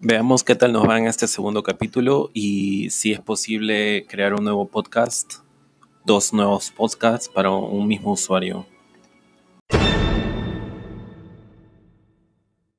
Veamos qué tal nos va en este segundo capítulo y si es posible crear un nuevo podcast, dos nuevos podcasts para un mismo usuario.